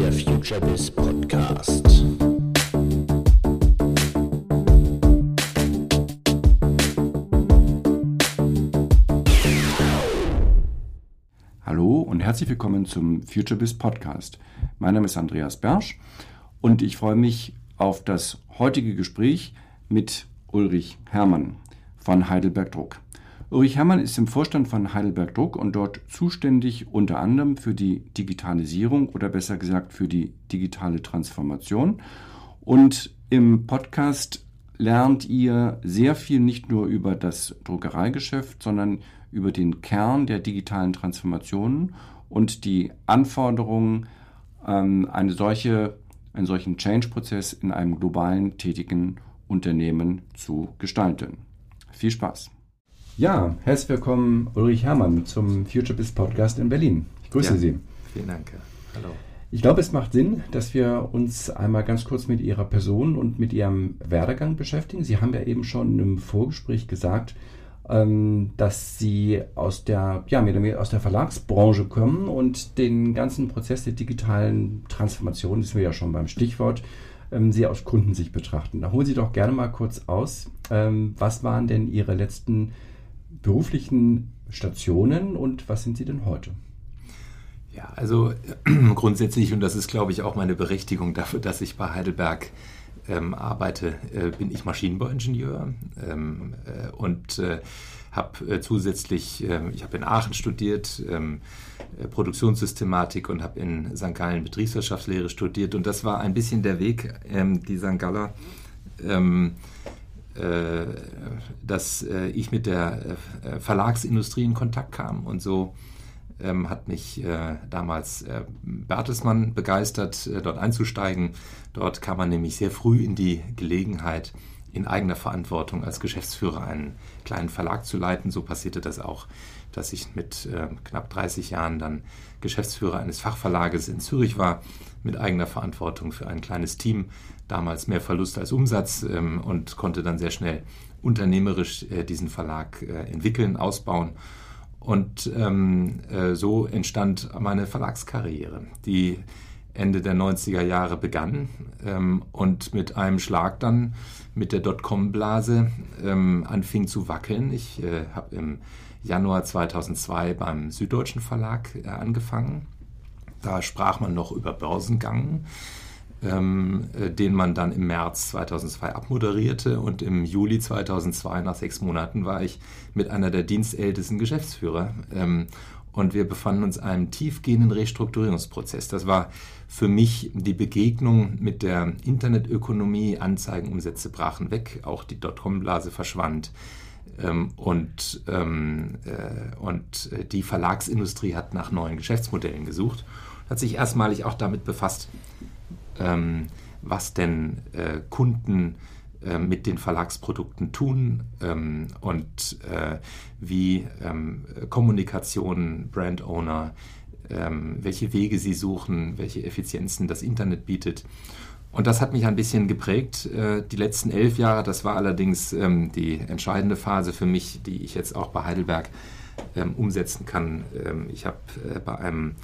der Future Biz Podcast. Hallo und herzlich willkommen zum Future Biz Podcast. Mein Name ist Andreas Bersch und ich freue mich auf das heutige Gespräch mit Ulrich Hermann von Heidelberg Druck. Ulrich Herrmann ist im Vorstand von Heidelberg Druck und dort zuständig unter anderem für die Digitalisierung oder besser gesagt für die digitale Transformation. Und im Podcast lernt ihr sehr viel nicht nur über das Druckereigeschäft, sondern über den Kern der digitalen Transformation und die Anforderungen, ähm, eine solche, einen solchen Change-Prozess in einem globalen tätigen Unternehmen zu gestalten. Viel Spaß! Ja, herzlich willkommen Ulrich Herrmann zum Future Biz Podcast in Berlin. Ich grüße ja, Sie. Vielen Dank. Hallo. Ich glaube, es macht Sinn, dass wir uns einmal ganz kurz mit Ihrer Person und mit Ihrem Werdegang beschäftigen. Sie haben ja eben schon im Vorgespräch gesagt, ähm, dass Sie aus der, ja, aus der Verlagsbranche kommen und den ganzen Prozess der digitalen Transformation, das sind wir ja schon beim Stichwort, ähm, Sie aus Kundensicht betrachten. Da holen Sie doch gerne mal kurz aus, ähm, was waren denn Ihre letzten beruflichen Stationen und was sind Sie denn heute? Ja, also grundsätzlich, und das ist, glaube ich, auch meine Berechtigung dafür, dass ich bei Heidelberg ähm, arbeite, äh, bin ich Maschinenbauingenieur ähm, äh, und äh, habe äh, zusätzlich, ähm, ich habe in Aachen studiert, ähm, äh, Produktionssystematik und habe in St. Gallen Betriebswirtschaftslehre studiert und das war ein bisschen der Weg, ähm, die St. Galler dass äh, ich mit der äh, Verlagsindustrie in Kontakt kam. Und so ähm, hat mich damals Bertelsmann begeistert, dort einzusteigen. Dort kam man nämlich sehr früh in die Gelegenheit, in eigener Verantwortung als Geschäftsführer einen kleinen Verlag zu leiten. So passierte das auch, dass ich mit knapp 30 Jahren dann Geschäftsführer eines Fachverlages in Zürich war, mit eigener Verantwortung für ein kleines Team damals mehr Verlust als Umsatz ähm, und konnte dann sehr schnell unternehmerisch äh, diesen Verlag äh, entwickeln, ausbauen. Und ähm, äh, so entstand meine Verlagskarriere, die Ende der 90er Jahre begann ähm, und mit einem Schlag dann mit der Dotcom-Blase ähm, anfing zu wackeln. Ich äh, habe im Januar 2002 beim Süddeutschen Verlag äh, angefangen. Da sprach man noch über Börsengang den man dann im März 2002 abmoderierte. Und im Juli 2002, nach sechs Monaten, war ich mit einer der dienstältesten Geschäftsführer. Ähm, und wir befanden uns in einem tiefgehenden Restrukturierungsprozess. Das war für mich die Begegnung mit der Internetökonomie. Anzeigenumsätze brachen weg, auch die Dotcom-Blase verschwand. Ähm, und, ähm, äh, und äh, die Verlagsindustrie hat nach neuen Geschäftsmodellen gesucht, hat sich erstmalig auch damit befasst, ähm, was denn äh, Kunden äh, mit den Verlagsprodukten tun ähm, und äh, wie ähm, Kommunikation, Brand Owner, ähm, welche Wege sie suchen, welche Effizienzen das Internet bietet. Und das hat mich ein bisschen geprägt, äh, die letzten elf Jahre. Das war allerdings ähm, die entscheidende Phase für mich, die ich jetzt auch bei Heidelberg ähm, umsetzen kann. Ich habe äh, bei einem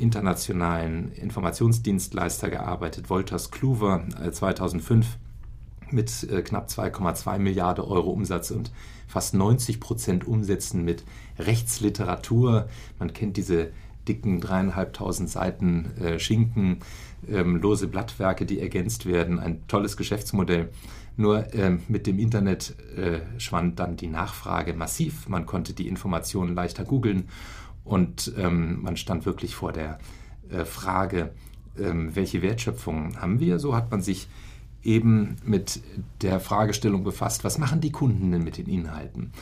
internationalen Informationsdienstleister gearbeitet, Wolters Kluwer 2005 äh, mit äh, knapp 2,2 Milliarden Euro Umsatz und fast 90 Prozent Umsätzen mit Rechtsliteratur. Man kennt diese dicken dreieinhalbtausend Seiten äh, Schinken, ähm, lose Blattwerke, die ergänzt werden. Ein tolles Geschäftsmodell. Nur ähm, mit dem Internet äh, schwand dann die Nachfrage massiv. Man konnte die Informationen leichter googeln und ähm, man stand wirklich vor der äh, Frage, ähm, welche Wertschöpfung haben wir? So hat man sich eben mit der Fragestellung befasst, was machen die Kunden denn mit den Inhalten?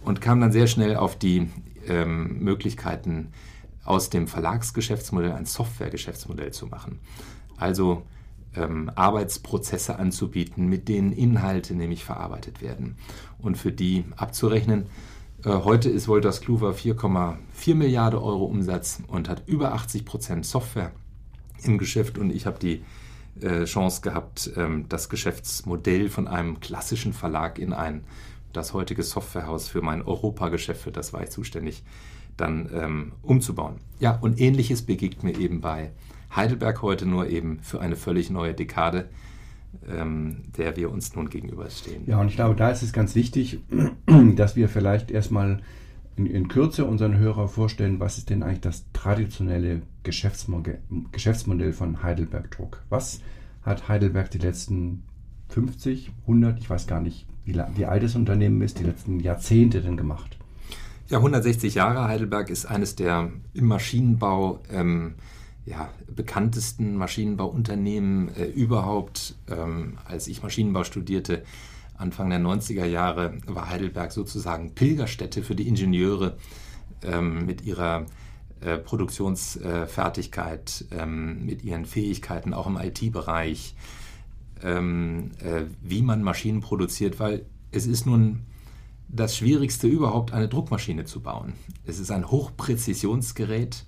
Und kam dann sehr schnell auf die ähm, Möglichkeiten, aus dem Verlagsgeschäftsmodell ein Softwaregeschäftsmodell zu machen. Also ähm, Arbeitsprozesse anzubieten, mit denen Inhalte nämlich verarbeitet werden und für die abzurechnen, heute ist Wolters Kluwer 4,4 Milliarden Euro Umsatz und hat über 80 Prozent Software im Geschäft. Und ich habe die äh, Chance gehabt, ähm, das Geschäftsmodell von einem klassischen Verlag in ein, das heutige Softwarehaus für mein Europageschäft, für das war ich zuständig, dann ähm, umzubauen. Ja, und ähnliches begegnet mir eben bei Heidelberg heute nur eben für eine völlig neue Dekade, der wir uns nun gegenüberstehen. Ja, und ich glaube, da ist es ganz wichtig, dass wir vielleicht erstmal in, in Kürze unseren Hörer vorstellen, was ist denn eigentlich das traditionelle Geschäftsmodell, Geschäftsmodell von Heidelberg Druck? Was hat Heidelberg die letzten 50, 100, ich weiß gar nicht, wie, wie alt das Unternehmen ist, die letzten Jahrzehnte denn gemacht? Ja, 160 Jahre. Heidelberg ist eines der im Maschinenbau ähm, ja, bekanntesten Maschinenbauunternehmen äh, überhaupt. Ähm, als ich Maschinenbau studierte, Anfang der 90er Jahre, war Heidelberg sozusagen Pilgerstätte für die Ingenieure ähm, mit ihrer äh, Produktionsfertigkeit, äh, mit ihren Fähigkeiten auch im IT-Bereich, ähm, äh, wie man Maschinen produziert, weil es ist nun das Schwierigste überhaupt, eine Druckmaschine zu bauen. Es ist ein Hochpräzisionsgerät,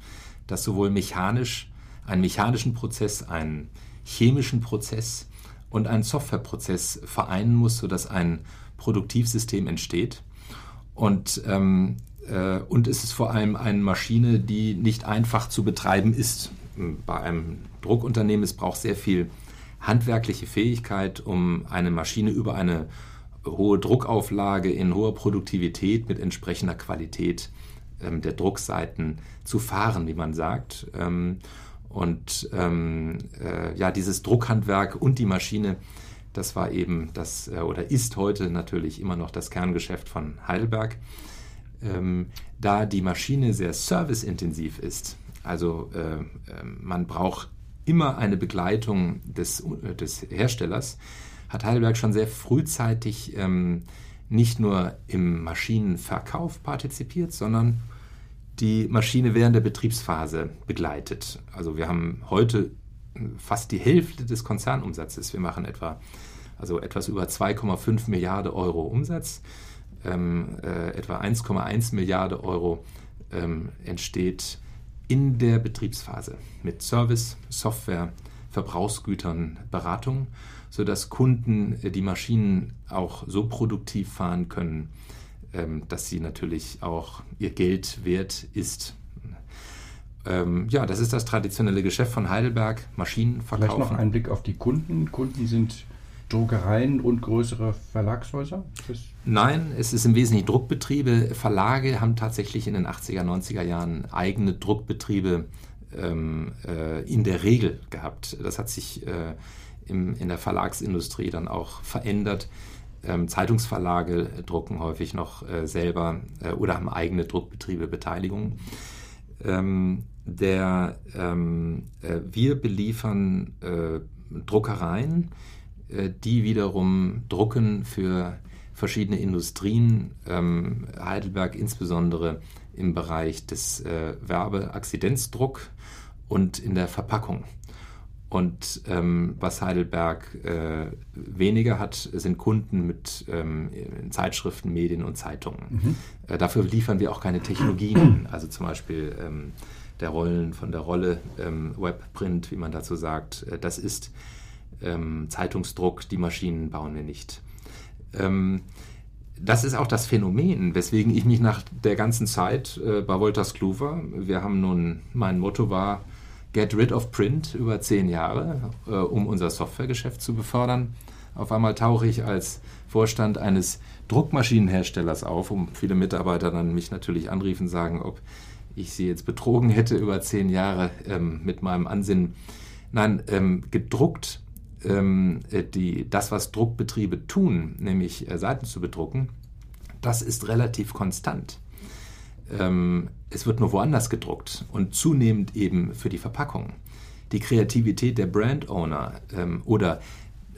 das sowohl mechanisch, einen mechanischen Prozess, einen chemischen Prozess und einen Softwareprozess vereinen muss, sodass ein Produktivsystem entsteht. Und, ähm, äh, und es ist vor allem eine Maschine, die nicht einfach zu betreiben ist. Bei einem Druckunternehmen, es braucht sehr viel handwerkliche Fähigkeit, um eine Maschine über eine hohe Druckauflage in hoher Produktivität mit entsprechender Qualität ähm, der Druckseiten zu fahren, wie man sagt. Ähm, und ähm, äh, ja, dieses Druckhandwerk und die Maschine, das war eben das äh, oder ist heute natürlich immer noch das Kerngeschäft von Heidelberg. Ähm, da die Maschine sehr serviceintensiv ist, also äh, ähm, man braucht immer eine Begleitung des, äh, des Herstellers, hat Heidelberg schon sehr frühzeitig ähm, nicht nur im Maschinenverkauf partizipiert, sondern die Maschine während der Betriebsphase begleitet. Also wir haben heute fast die Hälfte des Konzernumsatzes. Wir machen etwa also etwas über 2,5 Milliarden Euro Umsatz. Ähm, äh, etwa 1,1 Milliarden Euro ähm, entsteht in der Betriebsphase mit Service, Software, Verbrauchsgütern, Beratung sodass Kunden äh, die Maschinen auch so produktiv fahren können, dass sie natürlich auch ihr Geld wert ist. Ähm, ja, das ist das traditionelle Geschäft von Heidelberg, Maschinen verkaufen. Vielleicht noch ein Blick auf die Kunden. Kunden sind Druckereien und größere Verlagshäuser? Nein, es ist im Wesentlichen Druckbetriebe. Verlage haben tatsächlich in den 80er, 90er Jahren eigene Druckbetriebe ähm, äh, in der Regel gehabt. Das hat sich äh, im, in der Verlagsindustrie dann auch verändert. Ähm, Zeitungsverlage drucken häufig noch äh, selber äh, oder haben eigene Druckbetriebe, Beteiligung. Ähm, der, ähm, äh, wir beliefern äh, Druckereien, äh, die wiederum drucken für verschiedene Industrien, ähm, Heidelberg insbesondere im Bereich des äh, Werbeakzidenzdruck und in der Verpackung. Und ähm, was Heidelberg äh, weniger hat, sind Kunden mit ähm, Zeitschriften, Medien und Zeitungen. Mhm. Äh, dafür liefern wir auch keine Technologien, also zum Beispiel ähm, der Rollen von der Rolle, ähm, Webprint, wie man dazu sagt. Äh, das ist ähm, Zeitungsdruck, die Maschinen bauen wir nicht. Ähm, das ist auch das Phänomen, weswegen ich mich nach der ganzen Zeit äh, bei Wolters Kluwer, wir haben nun, mein Motto war, Get Rid of Print über zehn Jahre, äh, um unser Softwaregeschäft zu befördern. Auf einmal tauche ich als Vorstand eines Druckmaschinenherstellers auf, um viele Mitarbeiter dann mich natürlich anriefen, sagen, ob ich sie jetzt betrogen hätte über zehn Jahre ähm, mit meinem Ansinnen. Nein, ähm, gedruckt, ähm, äh, die, das, was Druckbetriebe tun, nämlich äh, Seiten zu bedrucken, das ist relativ konstant. Ähm, es wird nur woanders gedruckt und zunehmend eben für die Verpackung. Die Kreativität der Brand-Owner ähm, oder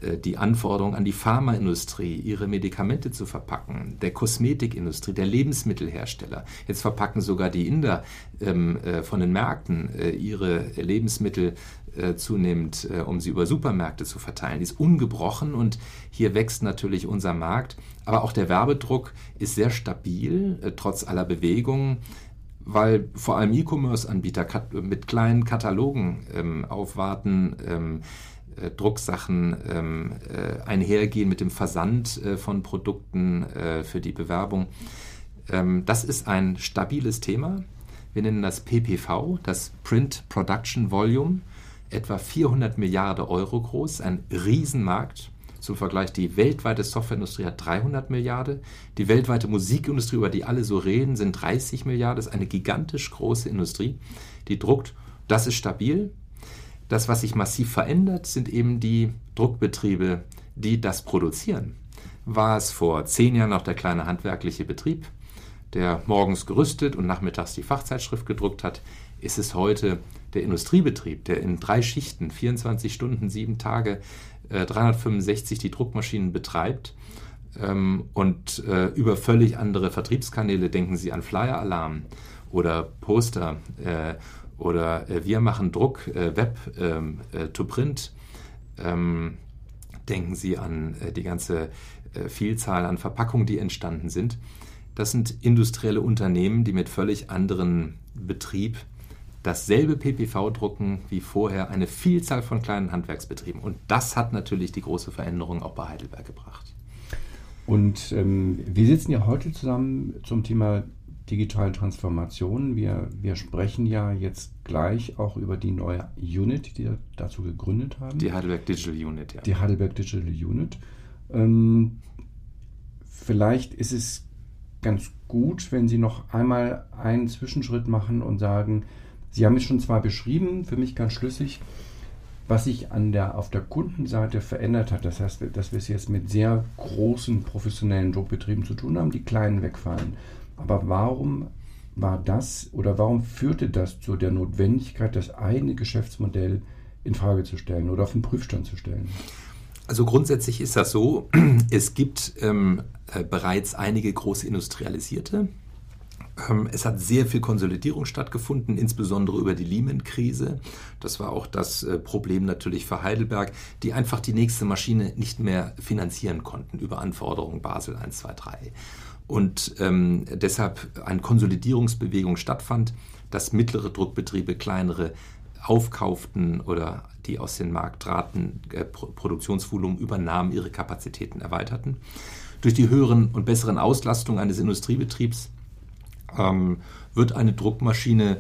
äh, die Anforderung an die Pharmaindustrie, ihre Medikamente zu verpacken, der Kosmetikindustrie, der Lebensmittelhersteller. Jetzt verpacken sogar die Inder ähm, äh, von den Märkten äh, ihre Lebensmittel äh, zunehmend, äh, um sie über Supermärkte zu verteilen. Die ist ungebrochen und hier wächst natürlich unser Markt. Aber auch der Werbedruck ist sehr stabil, äh, trotz aller Bewegungen weil vor allem E-Commerce-Anbieter mit kleinen Katalogen ähm, aufwarten, ähm, äh, Drucksachen ähm, äh, einhergehen mit dem Versand äh, von Produkten äh, für die Bewerbung. Ähm, das ist ein stabiles Thema. Wir nennen das PPV, das Print Production Volume. etwa 400 Milliarden Euro groß, ein Riesenmarkt. Zum Vergleich, die weltweite Softwareindustrie hat 300 Milliarden. Die weltweite Musikindustrie, über die alle so reden, sind 30 Milliarden. Das ist eine gigantisch große Industrie, die druckt. Das ist stabil. Das, was sich massiv verändert, sind eben die Druckbetriebe, die das produzieren. War es vor zehn Jahren noch der kleine handwerkliche Betrieb, der morgens gerüstet und nachmittags die Fachzeitschrift gedruckt hat, ist es heute der Industriebetrieb, der in drei Schichten, 24 Stunden, sieben Tage, äh, 365 die Druckmaschinen betreibt ähm, und äh, über völlig andere Vertriebskanäle, denken Sie an Flyer-Alarm oder Poster äh, oder äh, wir machen Druck, äh, Web ähm, äh, to Print. Ähm, denken Sie an die ganze Vielzahl an Verpackungen, die entstanden sind. Das sind industrielle Unternehmen, die mit völlig anderen Betrieb dasselbe PPV drucken wie vorher eine Vielzahl von kleinen Handwerksbetrieben. Und das hat natürlich die große Veränderung auch bei Heidelberg gebracht. Und ähm, wir sitzen ja heute zusammen zum Thema digitale Transformation. Wir, wir sprechen ja jetzt gleich auch über die neue Unit, die wir dazu gegründet haben. Die Heidelberg Digital Unit, ja. Die Heidelberg Digital Unit. Ähm, vielleicht ist es ganz gut, wenn Sie noch einmal einen Zwischenschritt machen und sagen, Sie haben es schon zwar beschrieben, für mich ganz schlüssig, was sich an der, auf der Kundenseite verändert hat. Das heißt, dass wir es jetzt mit sehr großen professionellen Druckbetrieben zu tun haben, die kleinen wegfallen. Aber warum war das oder warum führte das zu der Notwendigkeit, das eigene Geschäftsmodell in Frage zu stellen oder auf den Prüfstand zu stellen? Also grundsätzlich ist das so, es gibt ähm, äh, bereits einige große Industrialisierte, es hat sehr viel Konsolidierung stattgefunden, insbesondere über die Lehman-Krise. Das war auch das äh, Problem natürlich für Heidelberg, die einfach die nächste Maschine nicht mehr finanzieren konnten über Anforderungen Basel 1, 2, 3. Und ähm, deshalb eine Konsolidierungsbewegung stattfand, dass mittlere Druckbetriebe kleinere aufkauften oder die aus dem Markt traten, äh, Produktionsvolumen übernahmen, ihre Kapazitäten erweiterten. Durch die höheren und besseren Auslastungen eines Industriebetriebs ähm, wird eine Druckmaschine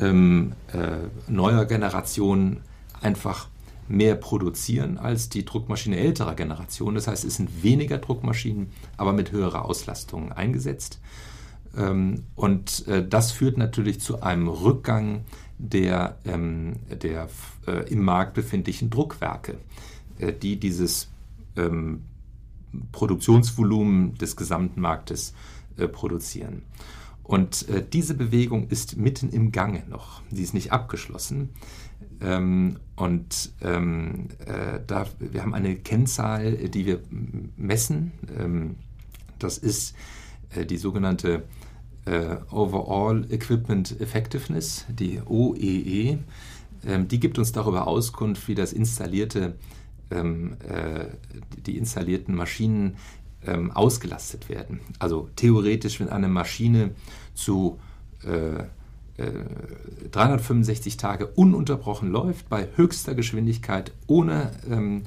ähm, äh, neuer Generation einfach mehr produzieren als die Druckmaschine älterer Generation. Das heißt, es sind weniger Druckmaschinen, aber mit höherer Auslastung eingesetzt. Ähm, und äh, das führt natürlich zu einem Rückgang der, ähm, der äh, im Markt befindlichen Druckwerke, äh, die dieses ähm, Produktionsvolumen des gesamten Marktes produzieren. Und äh, diese Bewegung ist mitten im Gange noch. Sie ist nicht abgeschlossen. Ähm, und ähm, äh, da, wir haben eine Kennzahl, die wir messen. Ähm, das ist äh, die sogenannte äh, Overall Equipment Effectiveness, die OEE. E. Ähm, die gibt uns darüber Auskunft, wie das installierte, ähm, äh, die installierten Maschinen ähm, ausgelastet werden. Also theoretisch, wenn eine Maschine zu äh, äh, 365 Tage ununterbrochen läuft, bei höchster Geschwindigkeit, ohne ähm,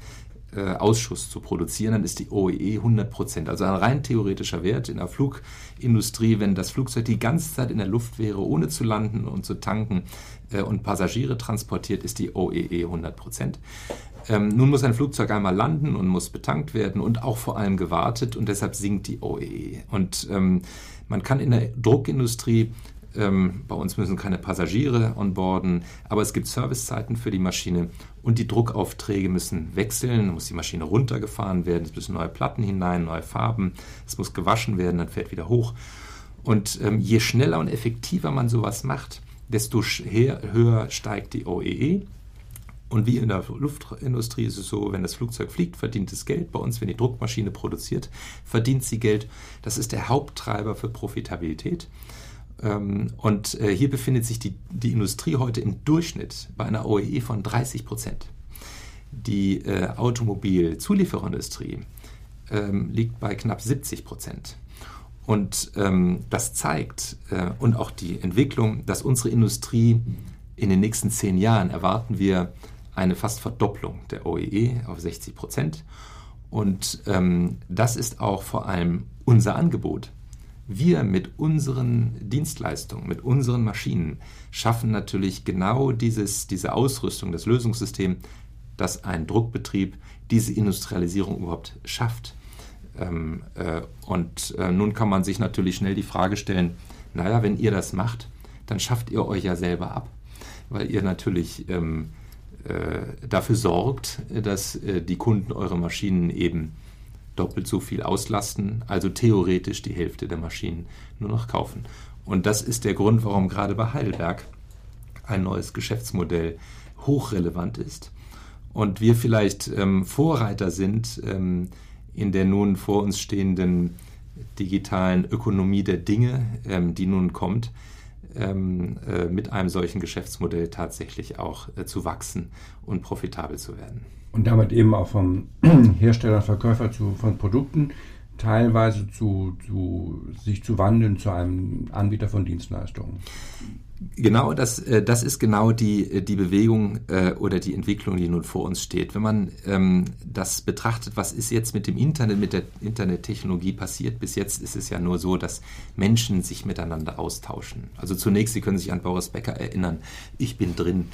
äh, Ausschuss zu produzieren, dann ist die OEE 100% Also ein rein theoretischer Wert in der Flugindustrie, wenn das Flugzeug die ganze Zeit in der Luft wäre, ohne zu landen und zu tanken äh, und Passagiere transportiert, ist die OEE 100 ähm, nun muss ein Flugzeug einmal landen und muss betankt werden und auch vor allem gewartet und deshalb sinkt die OEE. Und ähm, man kann in der Druckindustrie ähm, bei uns müssen keine Passagiere onboarden, aber es gibt Servicezeiten für die Maschine und die Druckaufträge müssen wechseln. Dann muss die Maschine runtergefahren werden, es müssen neue Platten hinein, neue Farben, es muss gewaschen werden, dann fährt wieder hoch. Und ähm, je schneller und effektiver man sowas macht, desto höher steigt die OEE und wie in der Luftindustrie ist es so, wenn das Flugzeug fliegt, verdient es Geld. Bei uns, wenn die Druckmaschine produziert, verdient sie Geld. Das ist der Haupttreiber für Profitabilität. Ähm, und äh, hier befindet sich die, die Industrie heute im Durchschnitt bei einer OEE von 30 Prozent. Die äh, Automobilzuliefererindustrie ähm, liegt bei knapp 70 Prozent. Und ähm, das zeigt äh, und auch die Entwicklung, dass unsere Industrie in den nächsten zehn Jahren erwarten wir eine fast Verdopplung der OEE e auf 60 Prozent. Und ähm, das ist auch vor allem unser Angebot. wir mit unseren Dienstleistungen, mit unseren Maschinen schaffen natürlich genau dieses, diese Ausrüstung, das Lösungssystem, dass ein Druckbetrieb diese Industrialisierung überhaupt schafft. Ähm, äh, und äh, nun kann man sich natürlich schnell die Frage stellen, naja, wenn ihr das macht, dann schafft ihr euch ja selber ab, weil ihr natürlich ähm, äh, dafür sorgt, dass äh, die Kunden eure Maschinen eben doppelt so viel auslasten, also theoretisch die Hälfte der Maschinen nur noch kaufen. Und das ist der Grund, warum gerade bei Heidelberg ein neues Geschäftsmodell hochrelevant ist und wir vielleicht ähm, Vorreiter sind ähm, in der nun vor uns stehenden digitalen Ökonomie der Dinge, ähm, die nun kommt, ähm, äh, mit einem solchen Geschäftsmodell tatsächlich auch äh, zu wachsen und profitabel zu werden. Und damit eben auch vom Hersteller Verkäufer zu, von Produkten teilweise zu, zu, sich zu wandeln zu einem Anbieter von Dienstleistungen. Genau, das, äh, das ist genau die, äh, die Bewegung äh, oder die Entwicklung, die nun vor uns steht. Wenn man ähm, das betrachtet, was ist jetzt mit dem Internet, mit der Internettechnologie passiert, bis jetzt ist es ja nur so, dass Menschen sich miteinander austauschen. Also zunächst, Sie können sich an Boris Becker erinnern, ich bin drin,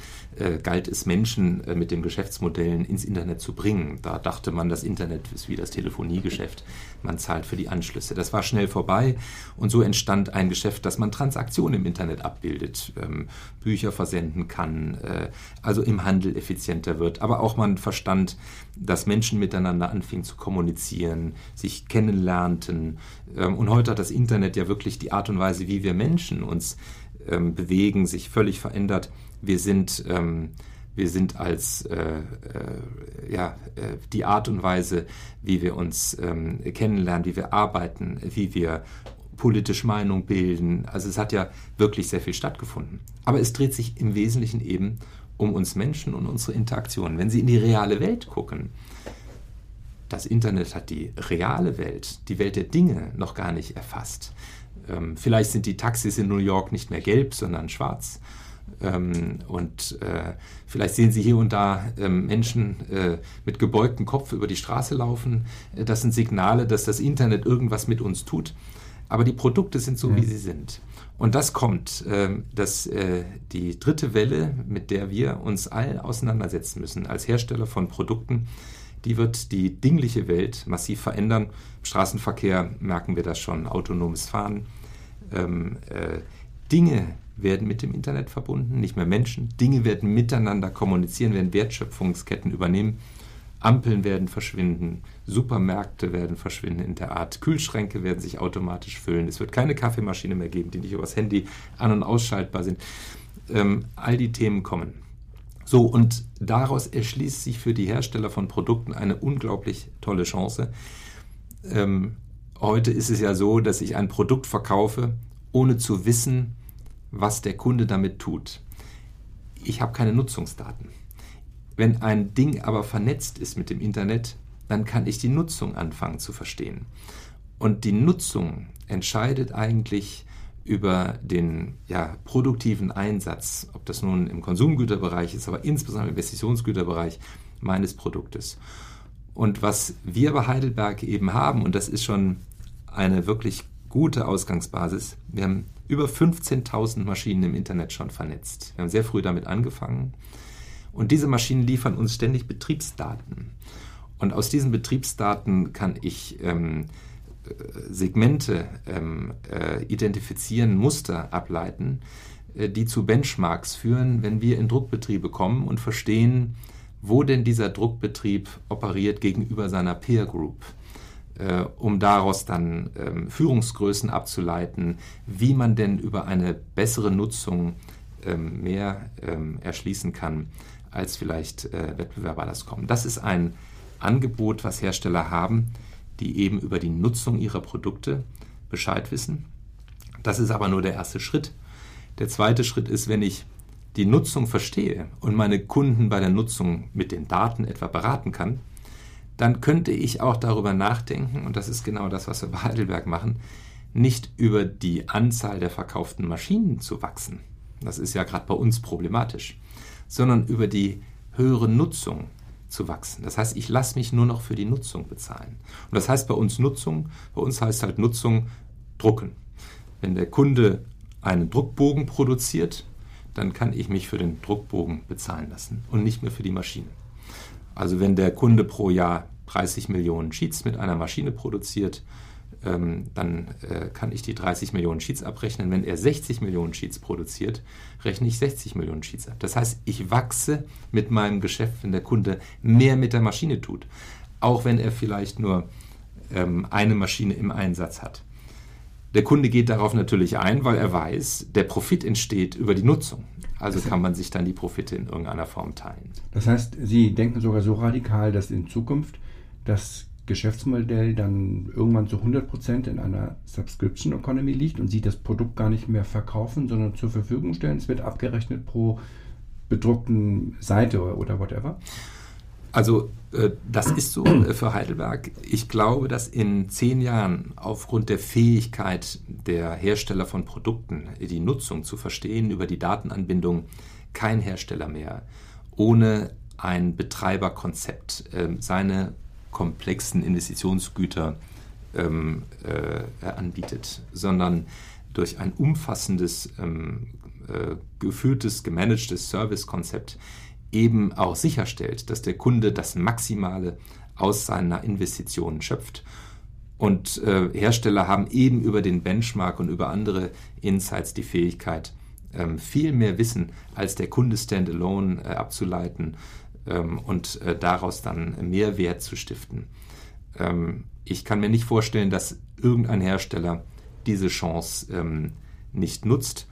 galt es Menschen mit den Geschäftsmodellen ins Internet zu bringen. Da dachte man, das Internet ist wie das Telefoniegeschäft, man zahlt für die Anschlüsse. Das war schnell vorbei und so entstand ein Geschäft, dass man Transaktionen im Internet abbildet ähm, Bücher versenden kann, äh, also im Handel effizienter wird. Aber auch man verstand, dass Menschen miteinander anfingen zu kommunizieren, sich kennenlernten. Ähm, und heute hat das Internet ja wirklich die Art und Weise, wie wir Menschen uns ähm, bewegen, sich völlig verändert. Wir sind ähm, wir sind als äh, äh, ja, äh, die Art und Weise, wie wir uns ähm, kennenlernen, wie wir arbeiten, wie wir politisch Meinung bilden. Also es hat ja wirklich sehr viel stattgefunden. Aber es dreht sich im Wesentlichen eben um uns Menschen und unsere Interaktionen. Wenn Sie in die reale Welt gucken, das Internet hat die reale Welt, die Welt der Dinge noch gar nicht erfasst. Ähm, vielleicht sind die Taxis in New York nicht mehr gelb, sondern schwarz. Ähm, und äh, vielleicht sehen Sie hier und da ähm, Menschen äh, mit gebeugtem Kopf über die Straße laufen. Äh, das sind Signale, dass das Internet irgendwas mit uns tut. Aber die Produkte sind so, mhm. wie sie sind. Und das kommt, äh, dass äh, die dritte Welle, mit der wir uns allen auseinandersetzen müssen als Hersteller von Produkten, die wird die dingliche Welt massiv verändern. Im Straßenverkehr merken wir das schon, autonomes Fahren. Ähm, äh, Dinge werden mit dem Internet verbunden, nicht mehr Menschen. Dinge werden miteinander kommunizieren, werden Wertschöpfungsketten übernehmen. Ampeln werden verschwinden, Supermärkte werden verschwinden in der Art, Kühlschränke werden sich automatisch füllen, es wird keine Kaffeemaschine mehr geben, die nicht übers Handy an- und ausschaltbar sind. Ähm, all die Themen kommen. So, und daraus erschließt sich für die Hersteller von Produkten eine unglaublich tolle Chance. Ähm, heute ist es ja so, dass ich ein Produkt verkaufe, ohne zu wissen, was der Kunde damit tut. Ich habe keine Nutzungsdaten. Wenn ein Ding aber vernetzt ist mit dem Internet, dann kann ich die Nutzung anfangen zu verstehen. Und die Nutzung entscheidet eigentlich über den ja, produktiven Einsatz, ob das nun im Konsumgüterbereich ist, aber insbesondere im Investitionsgüterbereich meines Produktes. Und was wir bei Heidelberg eben haben, und das ist schon eine wirklich gute Ausgangsbasis, wir haben über 15.000 Maschinen im Internet schon vernetzt. Wir haben sehr früh damit angefangen. Und diese Maschinen liefern uns ständig Betriebsdaten. Und aus diesen Betriebsdaten kann ich ähm, äh, Segmente ähm, äh, identifizieren, Muster ableiten, äh, die zu Benchmarks führen, wenn wir in Druckbetriebe kommen und verstehen, wo denn dieser Druckbetrieb operiert gegenüber seiner Peer Group, äh, um daraus dann ähm, Führungsgrößen abzuleiten, wie man denn über eine bessere Nutzung ähm, mehr ähm, erschließen kann als vielleicht äh, Wettbewerber das kommen. Das ist ein Angebot, was Hersteller haben, die eben über die Nutzung ihrer Produkte Bescheid wissen. Das ist aber nur der erste Schritt. Der zweite Schritt ist, wenn ich die Nutzung verstehe und meine Kunden bei der Nutzung mit den Daten etwa beraten kann, dann könnte ich auch darüber nachdenken, und das ist genau das, was wir bei Heidelberg machen, nicht über die Anzahl der verkauften Maschinen zu wachsen. Das ist ja gerade bei uns problematisch, sondern über die höhere Nutzung zu wachsen. Das heißt, ich lasse mich nur noch für die Nutzung bezahlen. Und das heißt bei uns Nutzung, bei uns heißt halt Nutzung drucken. Wenn der Kunde einen Druckbogen produziert, dann kann ich mich für den Druckbogen bezahlen lassen und nicht mehr für die Maschine. Also wenn der Kunde pro Jahr 30 Millionen Sheets mit einer Maschine produziert, ähm, dann äh, kann ich die 30 Millionen Sheets abrechnen. Wenn er 60 Millionen Sheets produziert, rechne ich 60 Millionen Sheets ab. Das heißt, ich wachse mit meinem Geschäft, wenn der Kunde mehr mit der Maschine tut, auch wenn er vielleicht nur ähm, eine Maschine im Einsatz hat. Der Kunde geht darauf natürlich ein, weil er weiß, der Profit entsteht über die Nutzung. Also kann man sich dann die Profite in irgendeiner Form teilen. Das heißt, Sie denken sogar so radikal, dass in Zukunft das Geschäftsmodell dann irgendwann zu 100% in einer Subscription Economy liegt und Sie das Produkt gar nicht mehr verkaufen, sondern zur Verfügung stellen. Es wird abgerechnet pro bedruckten Seite oder whatever. Also äh, das ist so äh, für Heidelberg. Ich glaube, dass in zehn Jahren aufgrund der Fähigkeit der Hersteller von Produkten, die Nutzung zu verstehen über die Datenanbindung, kein Hersteller mehr ohne ein Betreiberkonzept äh, seine komplexen Investitionsgüter ähm, äh, anbietet, sondern durch ein umfassendes, ähm, äh, geführtes, gemanagtes Servicekonzept eben auch sicherstellt, dass der Kunde das Maximale aus seiner Investition schöpft. Und äh, Hersteller haben eben über den Benchmark und über andere Insights die Fähigkeit, ähm, viel mehr Wissen als der Kunde standalone äh, abzuleiten ähm, und äh, daraus dann Mehrwert zu stiften. Ähm, ich kann mir nicht vorstellen, dass irgendein Hersteller diese Chance ähm, nicht nutzt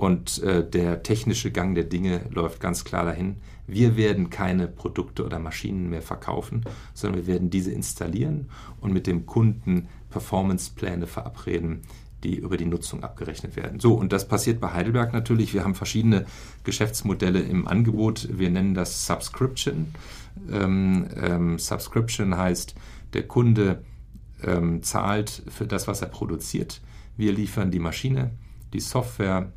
und äh, der technische Gang der Dinge läuft ganz klar dahin. Wir werden keine Produkte oder Maschinen mehr verkaufen, sondern wir werden diese installieren und mit dem Kunden Performancepläne verabreden, die über die Nutzung abgerechnet werden. So, und das passiert bei Heidelberg natürlich. Wir haben verschiedene Geschäftsmodelle im Angebot. Wir nennen das Subscription. Ähm, ähm, Subscription heißt, der Kunde ähm, zahlt für das, was er produziert. Wir liefern die Maschine, die Software,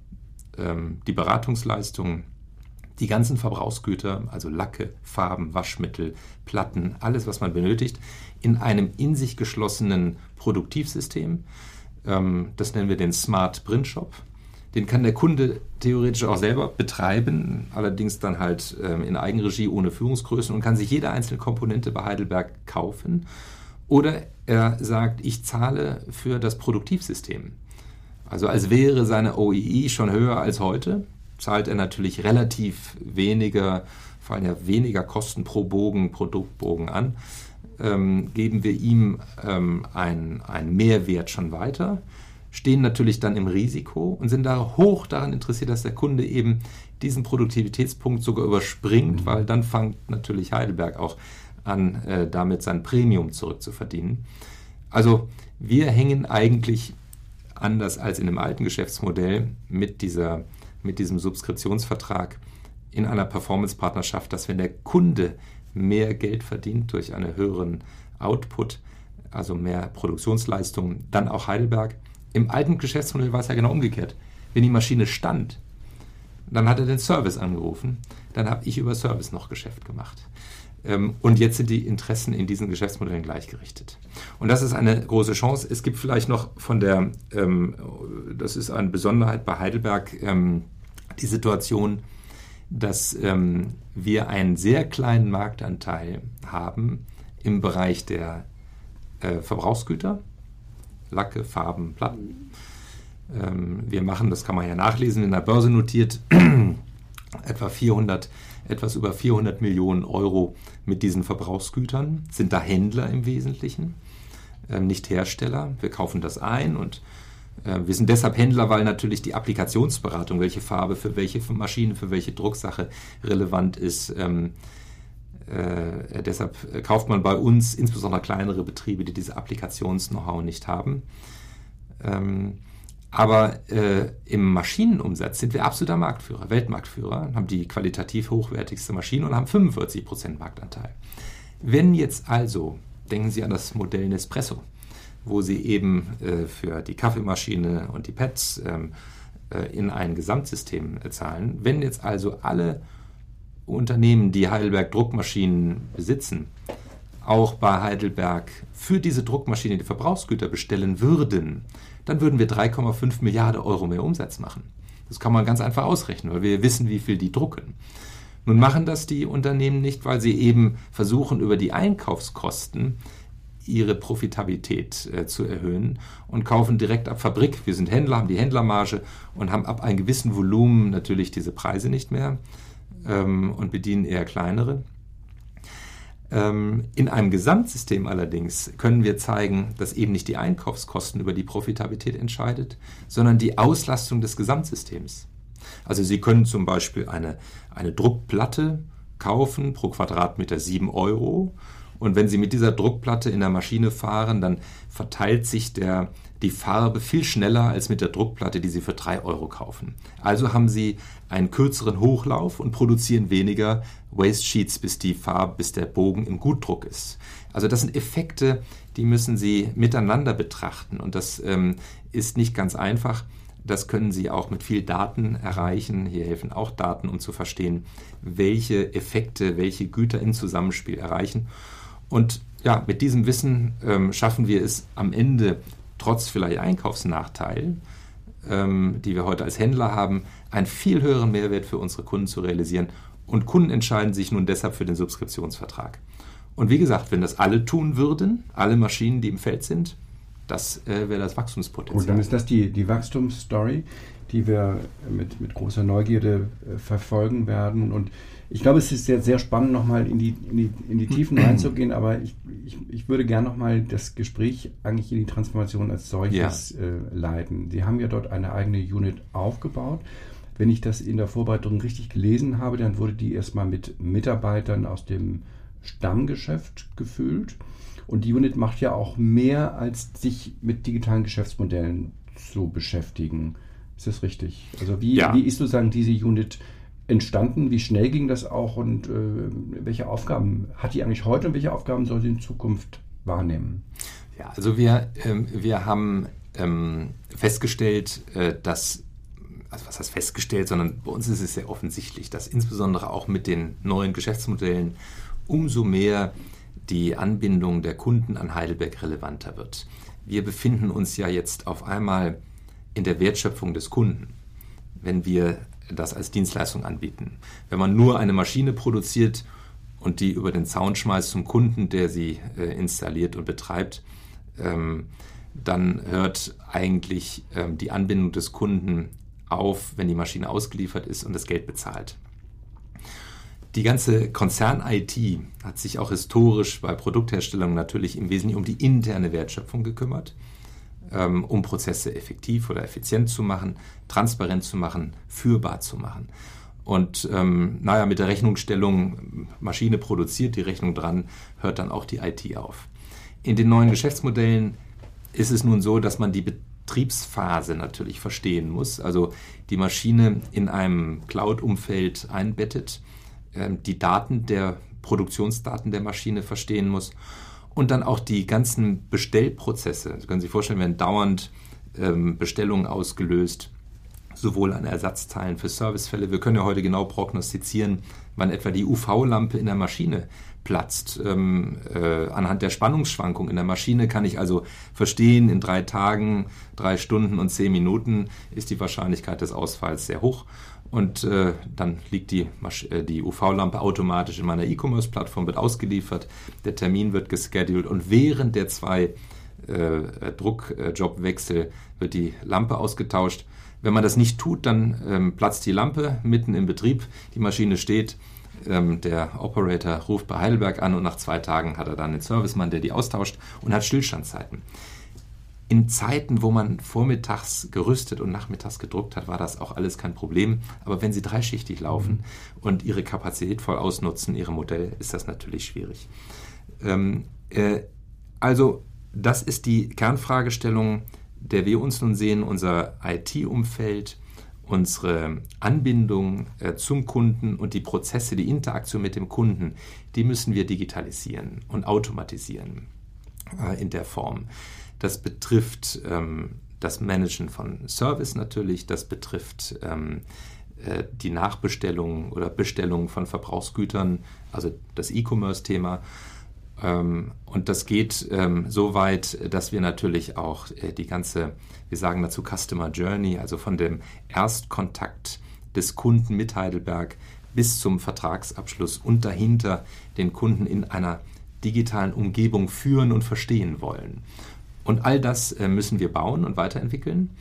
ähm, die Beratungsleistungen, die ganzen Verbrauchsgüter, also Lacke, Farben, Waschmittel, Platten, alles, was man benötigt, in einem in sich geschlossenen Produktivsystem. Ähm, das nennen wir den Smart Print Shop. Den kann der Kunde theoretisch auch selber betreiben, allerdings dann halt ähm, in Eigenregie ohne Führungsgrößen und kann sich jede einzelne Komponente bei Heidelberg kaufen. Oder er sagt, ich zahle für das Produktivsystem. Also als wäre seine OEE schon höher als heute, zahlt er natürlich relativ weniger, fallen ja weniger Kosten pro Bogen, Produktbogen an, ähm, geben wir ihm ähm, einen Mehrwert schon weiter, stehen natürlich dann im Risiko und sind da hoch daran interessiert, dass der Kunde eben diesen Produktivitätspunkt sogar überspringt, mhm. weil dann fängt natürlich Heidelberg auch an, äh, damit sein Premium zurückzuverdienen. Also wir hängen eigentlich anders als in dem alten Geschäftsmodell mit, dieser, mit diesem Subskriptionsvertrag in einer Performance-Partnerschaft, dass wenn der Kunde mehr Geld verdient durch einen höheren Output, also mehr Produktionsleistung, dann auch Heidelberg. Im alten Geschäftsmodell war es ja genau umgekehrt. Wenn die Maschine stand, dann hat er den Service angerufen, dann habe ich über Service noch Geschäft gemacht. Ähm, und jetzt sind die Interessen in diesen Geschäftsmodellen gleichgerichtet. Und das ist eine große Chance. Es gibt vielleicht noch von der, ähm, das ist eine Besonderheit bei Heidelberg, ähm, die Situation, dass wir einen sehr kleinen Marktanteil haben im Bereich der äh, Verbrauchsgüter, Lacke, Farben, Platten. wir machen, das kann man ja nachlesen, in der Börse notiert, etwa 400 etwas über 400 Millionen Euro mit diesen Verbrauchsgütern, sind da Händler im Wesentlichen, äh, nicht Hersteller. Wir kaufen das ein und wir sind deshalb Händler, weil natürlich die Applikationsberatung, welche Farbe für welche Maschine, für welche Drucksache relevant ist. Ähm, äh, deshalb kauft man bei uns insbesondere kleinere Betriebe, die diese Applikations-Know-how nicht haben. Ähm, aber äh, im Maschinenumsatz sind wir absoluter Marktführer, Weltmarktführer, haben die qualitativ hochwertigste Maschine und haben 45% Marktanteil. Wenn jetzt also, denken Sie an das Modell Nespresso, wo Sie eben äh, für die Kaffeemaschine und die Pads ähm, äh, in ein Gesamtsystem äh, zahlen, wenn jetzt also alle Unternehmen, die Heidelberg Druckmaschinen besitzen, auch bei Heidelberg für diese Druckmaschine die Verbrauchsgüter bestellen würden, dann würden wir 3,5 Milliarden Euro mehr Umsatz machen. Das kann man ganz einfach ausrechnen, weil wir wissen, wie viel die drucken. Nun machen das die Unternehmen nicht, weil sie eben versuchen, über die Einkaufskosten ihre Profitabilität äh, zu erhöhen und kaufen direkt ab Fabrik. Wir sind Händler, haben die Händlermarge und haben ab einem gewissen Volumen natürlich diese Preise nicht mehr ähm, und bedienen eher kleinere. Ähm, in einem Gesamtsystem allerdings können wir zeigen, dass eben nicht die Einkaufskosten über die Profitabilität entscheidet, sondern die Auslastung des Gesamtsystems. Also Sie können zum Beispiel eine, eine Druckplatte kaufen, pro Quadratmeter 7 Euro. Und wenn Sie mit dieser Druckplatte in der Maschine fahren, dann verteilt sich der, die Farbe viel schneller als mit der Druckplatte, die Sie für 3 Euro kaufen. Also haben Sie einen kürzeren Hochlauf und produzieren weniger Waste Sheets, bis die Farbe, bis der Bogen im Gutdruck ist. Also das sind Effekte, die müssen Sie miteinander betrachten und das ähm, ist nicht ganz einfach. Das können Sie auch mit viel Daten erreichen. Hier helfen auch Daten, um zu verstehen, welche Effekte, welche Güter im Zusammenspiel erreichen. Und ja, mit diesem Wissen ähm, schaffen wir es am Ende, trotz vielleicht Einkaufsnachteil, ähm, die wir heute als Händler haben, einen viel höheren Mehrwert für unsere Kunden zu realisieren. Und Kunden entscheiden sich nun deshalb für den Subskriptionsvertrag. Und wie gesagt, wenn das alle tun würden, alle Maschinen, die im Feld sind, das äh, wäre das Wachstumspotenzial. Und dann ist das die, die Wachstumsstory, die wir mit, mit großer Neugierde äh, verfolgen werden. Und ich glaube, es ist sehr, sehr spannend, nochmal in die, in, die, in die Tiefen reinzugehen, aber ich, ich, ich würde gerne nochmal das Gespräch eigentlich in die Transformation als solches ja. äh, leiten. Sie haben ja dort eine eigene Unit aufgebaut. Wenn ich das in der Vorbereitung richtig gelesen habe, dann wurde die erstmal mit Mitarbeitern aus dem Stammgeschäft gefüllt. Und die Unit macht ja auch mehr, als sich mit digitalen Geschäftsmodellen zu beschäftigen. Ist das richtig? Also wie, ja. wie ist sozusagen diese Unit entstanden? Wie schnell ging das auch und äh, welche Aufgaben hat die eigentlich heute und welche Aufgaben soll sie in Zukunft wahrnehmen? Ja, also wir, ähm, wir haben ähm, festgestellt, äh, dass also was heißt festgestellt, sondern bei uns ist es sehr offensichtlich, dass insbesondere auch mit den neuen Geschäftsmodellen umso mehr die Anbindung der Kunden an Heidelberg relevanter wird. Wir befinden uns ja jetzt auf einmal in der Wertschöpfung des Kunden, wenn wir das als Dienstleistung anbieten. Wenn man nur eine Maschine produziert und die über den Zaun schmeißt zum Kunden, der sie äh, installiert und betreibt, ähm, dann hört eigentlich ähm, die Anbindung des Kunden auf, wenn die Maschine ausgeliefert ist und das Geld bezahlt. Die ganze Konzern-IT hat sich auch historisch bei Produktherstellung natürlich im Wesentlichen um die interne Wertschöpfung gekümmert, ähm, um Prozesse effektiv oder effizient zu machen, transparent zu machen, führbar zu machen. Und ähm, naja, mit der Rechnungsstellung, Maschine produziert die Rechnung dran, hört dann auch die IT auf. In den neuen Geschäftsmodellen ist es nun so, dass man die Betriebsphase natürlich verstehen muss, also die Maschine in einem Cloud-Umfeld einbettet die Daten der Produktionsdaten der Maschine verstehen muss und dann auch die ganzen Bestellprozesse. Sie können sich vorstellen, werden dauernd ähm, Bestellungen ausgelöst, sowohl an Ersatzteilen für Servicefälle. Wir können ja heute genau prognostizieren, wann etwa die UV-Lampe in der Maschine platzt. Ähm, äh, anhand der Spannungsschwankung in der Maschine kann ich also verstehen, in drei Tagen, drei Stunden und zehn Minuten ist die Wahrscheinlichkeit des Ausfalls sehr hoch und äh, dann liegt die, äh, die UV-Lampe automatisch in meiner E-Commerce-Plattform, wird ausgeliefert, der Termin wird gescheduled und während der zwei äh, Druckjobwechsel wird die Lampe ausgetauscht. Wenn man das nicht tut, dann ähm, platzt die Lampe mitten im Betrieb, die Maschine steht, ähm, der Operator ruft bei Heidelberg an und nach zwei Tagen hat er dann einen Servicemann, der die austauscht und hat Stillstandzeiten in Zeiten, wo man vormittags gerüstet und nachmittags gedruckt hat, war das auch alles kein Problem. Aber wenn Sie dreischichtig laufen und Ihre Kapazität voll ausnutzen, Ihrem Modell, ist das natürlich schwierig. Ähm, äh, also, das ist die Kernfragestellung, der wir uns nun sehen, unser IT-Umfeld, unsere Anbindung äh, zum Kunden und die Prozesse, die Interaktion mit dem Kunden, die müssen wir digitalisieren und automatisieren äh, in der Form. Das betrifft ähm, das Managen von Service natürlich, das betrifft ähm, äh, die Nachbestellung oder Bestellung von Verbrauchsgütern, also das E-Commerce-Thema. Ähm, und das geht ähm, so weit, dass wir natürlich auch äh, die ganze, wir sagen dazu Customer Journey, also von dem Erstkontakt des Kunden mit Heidelberg bis zum Vertragsabschluss und dahinter den Kunden in einer digitalen Umgebung führen und verstehen wollen. Und all das äh, müssen wir bauen und weiterentwickeln.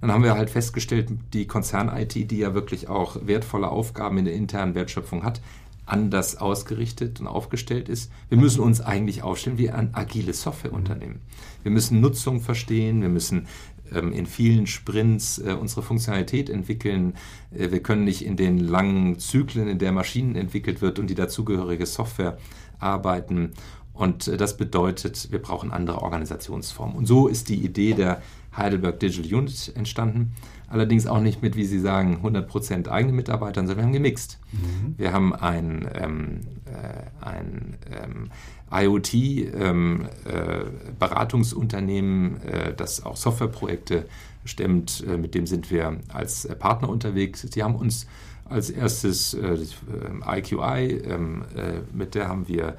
Dann haben wir halt festgestellt, die Konzern-IT, die ja wirklich auch wertvolle Aufgaben in der internen Wertschöpfung hat, anders ausgerichtet und aufgestellt ist. Wir müssen uns eigentlich aufstellen wie ein agiles Softwareunternehmen. Wir müssen Nutzung verstehen, wir müssen ähm, in vielen Sprints äh, unsere Funktionalität entwickeln. Äh, wir können nicht in den langen Zyklen, in der Maschinen entwickelt wird und die dazugehörige Software arbeiten. Und äh, das bedeutet, wir brauchen andere Organisationsformen. Und so ist die Idee der Heidelberg Digital Unit entstanden. Allerdings auch nicht mit, wie Sie sagen, 100% eigenen Mitarbeitern, sondern wir haben gemixt. Mhm. Wir haben ein, ähm, äh, ein ähm, IoT-Beratungsunternehmen, ähm, äh, das auch Softwareprojekte stemmt. Äh, mit dem sind wir als Partner unterwegs. Sie haben uns als erstes IQI, äh, ähm, äh, mit der haben wir äh,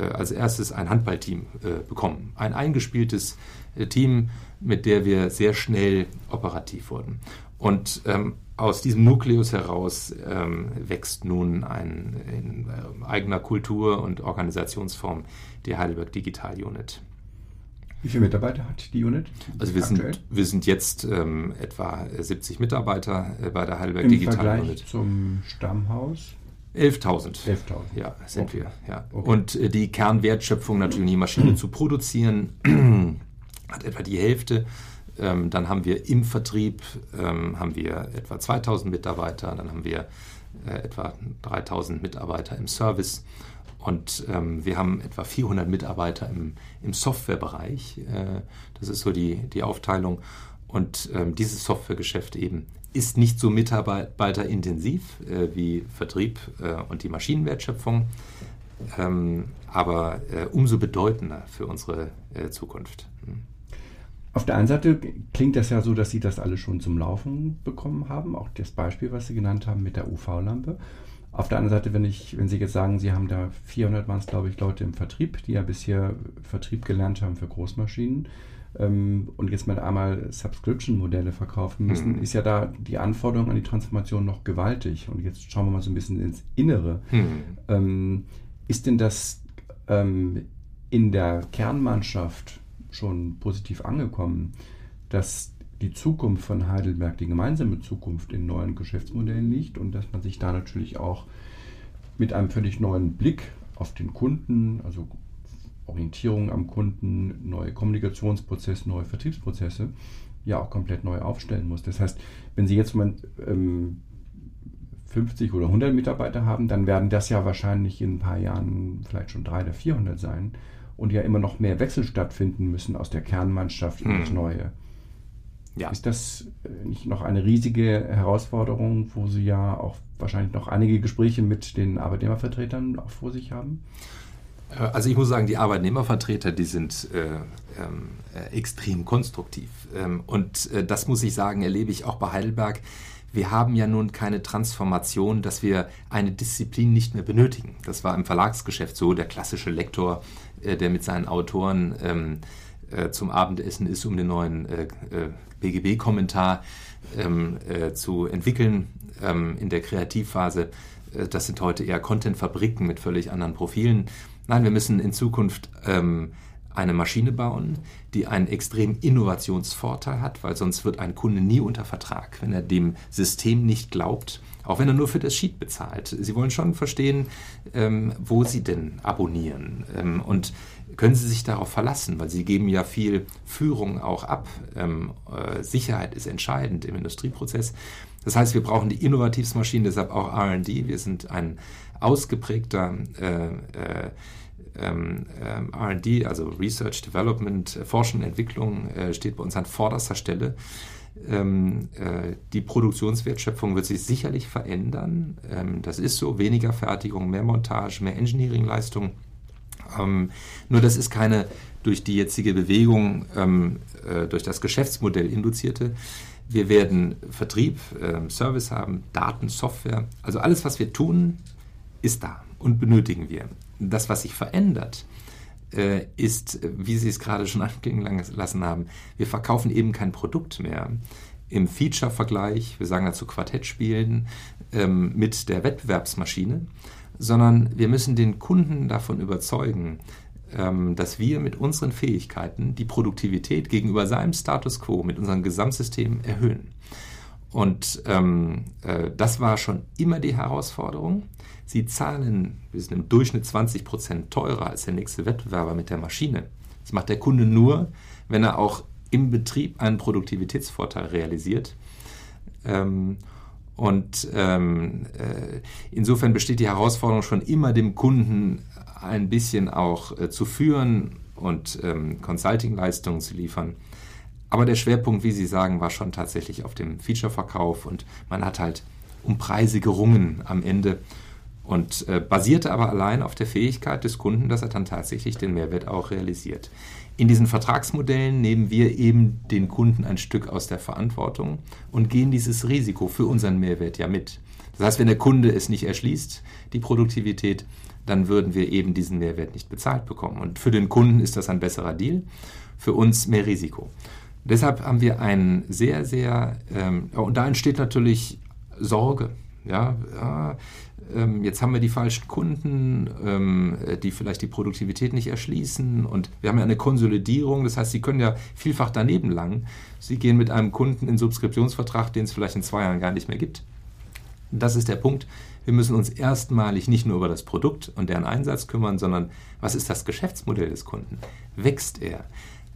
als erstes ein Handballteam bekommen. Ein eingespieltes Team, mit der wir sehr schnell operativ wurden. Und ähm, aus diesem Nukleus heraus ähm, wächst nun ein, in äh, eigener Kultur und Organisationsform die Heidelberg Digital Unit. Wie viele Mitarbeiter hat die Unit? Also wir sind, wir sind jetzt ähm, etwa 70 Mitarbeiter äh, bei der Heidelberg Im Digital Vergleich Unit. Zum Stammhaus? 11.000. 11.000. Ja, sind Okay. wir. Ja. Okay. Und äh, die Kernwertschöpfung natürlich, die Maschine zu produzieren, hat etwa die Hälfte. Ähm, dann haben wir im Vertrieb ähm, haben wir etwa 2000 Mitarbeiter, dann haben wir äh, etwa 3000 Mitarbeiter im Service und ähm, wir haben etwa 400 Mitarbeiter im, im Softwarebereich. Äh, das ist so die, die Aufteilung. Und ähm, dieses Softwaregeschäft eben ist nicht so mitarbeiterintensiv äh, wie Vertrieb äh, und die Maschinenwertschöpfung, ähm, aber äh, umso bedeutender für unsere äh, Zukunft. Hm. Auf der einen Seite klingt das ja so, dass Sie das alles schon zum Laufen bekommen haben, auch das Beispiel, was Sie genannt haben mit der UV-Lampe. Auf der anderen Seite, wenn, ich, wenn Sie jetzt sagen, Sie haben da 400 waren es, glaube ich, Leute im Vertrieb, die ja bisher Vertrieb gelernt haben für Großmaschinen ähm, und jetzt mal einmal Subscription-Modelle verkaufen müssen, Mhm. ist ja da die Anforderung an die Transformation noch gewaltig. Und jetzt schauen wir mal so ein bisschen ins Innere. Hm. Ähm, ist denn das ähm, in der Kernmannschaft schon positiv angekommen, dass die Zukunft von Heidelberg, die gemeinsame Zukunft in neuen Geschäftsmodellen liegt und dass man sich da natürlich auch mit einem völlig neuen Blick auf den Kunden, also Orientierung am Kunden, neue Kommunikationsprozesse, neue Vertriebsprozesse, ja auch komplett neu aufstellen muss. Das heißt, wenn Sie jetzt mal ähm, 50 oder 100 Mitarbeiter haben, dann werden das ja wahrscheinlich in ein paar Jahren vielleicht schon 300 oder 400 sein und ja immer noch mehr Wechsel stattfinden müssen aus der Kernmannschaft in das Hm. Neue. Ja. Ist das äh, nicht noch eine riesige Herausforderung, wo Sie ja auch wahrscheinlich noch einige Gespräche mit den Arbeitnehmervertretern auch vor sich haben? Äh, Also ich muss sagen, die Arbeitnehmervertreter, die sind äh, ähm, äh, extrem konstruktiv. Ähm, und äh, das muss ich sagen, erlebe ich auch bei Heidelberg. Wir haben ja nun keine Transformation, dass wir eine Disziplin nicht mehr benötigen. Das war im Verlagsgeschäft so, der klassische Lektor, äh, der mit seinen Autoren ähm, äh, zum Abendessen ist, um den neuen BGB-Kommentar ähm, äh, zu entwickeln ähm, in der Kreativphase. Das sind heute eher Content-Fabriken mit völlig anderen Profilen. Nein, wir müssen in Zukunft ähm, eine Maschine bauen, die einen extremen Innovationsvorteil hat, weil sonst wird ein Kunde nie unter Vertrag, wenn er dem System nicht glaubt, auch wenn er nur für das Sheet bezahlt. Sie wollen schon verstehen, ähm, wo Sie denn abonnieren ähm, und können Sie sich darauf verlassen, weil Sie geben ja viel Führung auch ab. Ähm, äh, Sicherheit ist entscheidend im Industrieprozess. Das heißt, wir brauchen die innovativsten deshalb auch R&D. Wir sind ein ausgeprägter äh, äh, ähm, ähm, RD, also Research, Development, äh, Forschung, Entwicklung, äh, steht bei uns an vorderster Stelle. Ähm, äh, die Produktionswertschöpfung wird sich sicherlich verändern. Ähm, das ist so, weniger Fertigung, mehr Montage, mehr Engineering-Leistung. Ähm, nur das ist keine durch die jetzige Bewegung, äh, durch das Geschäftsmodell induzierte. Wir werden Vertrieb, Service haben, Daten, Software. Also alles, was wir tun, ist da und benötigen wir. Das, was sich verändert, äh, ist, wie Sie es gerade schon anklingen lassen haben, wir verkaufen eben kein Produkt mehr im Feature-Vergleich, wir sagen dazu Quartettspielen, ähm, mit der Wettbewerbsmaschine, sondern wir müssen den Kunden davon überzeugen, ähm, dass wir mit unseren Fähigkeiten die Produktivität gegenüber seinem Status quo, mit unserem Gesamtsystem erhöhen. Und ähm, äh, das war schon immer die Herausforderung. Sie zahlen, wir sind im Durchschnitt 20 Prozent teurer als der nächste Wettbewerber mit der Maschine. Das macht der Kunde nur, wenn er auch im Betrieb einen Produktivitätsvorteil realisiert. Ähm, und ähm, äh, insofern besteht die Herausforderung schon immer, dem Kunden ein bisschen auch äh, zu führen und ähm, Consulting-Leistungen zu liefern. Aber der Schwerpunkt, wie Sie sagen, war schon tatsächlich auf dem Feature-Verkauf und man hat halt um Preise gerungen am Ende und äh, basierte aber allein auf der Fähigkeit des Kunden, dass er dann tatsächlich den Mehrwert auch realisiert. In diesen Vertragsmodellen nehmen wir eben den Kunden ein Stück aus der Verantwortung und gehen dieses Risiko für unseren Mehrwert ja mit. Das heißt, wenn der Kunde es nicht erschließt, die Produktivität, dann würden wir eben diesen Mehrwert nicht bezahlt bekommen. Und für den Kunden ist das ein besserer Deal, für uns mehr Risiko. Deshalb haben wir einen sehr, sehr, ähm, und da entsteht natürlich Sorge. Ja, ja ähm, jetzt haben wir die falschen Kunden, ähm, die vielleicht die Produktivität nicht erschließen und wir haben ja eine Konsolidierung, das heißt, Sie können ja vielfach daneben langen. Sie gehen mit einem Kunden in Subskriptionsvertrag, den es vielleicht in zwei Jahren gar nicht mehr gibt. Das ist der Punkt. Wir müssen uns erstmalig nicht nur über das Produkt und deren Einsatz kümmern, sondern was ist das Geschäftsmodell des Kunden? Wächst er?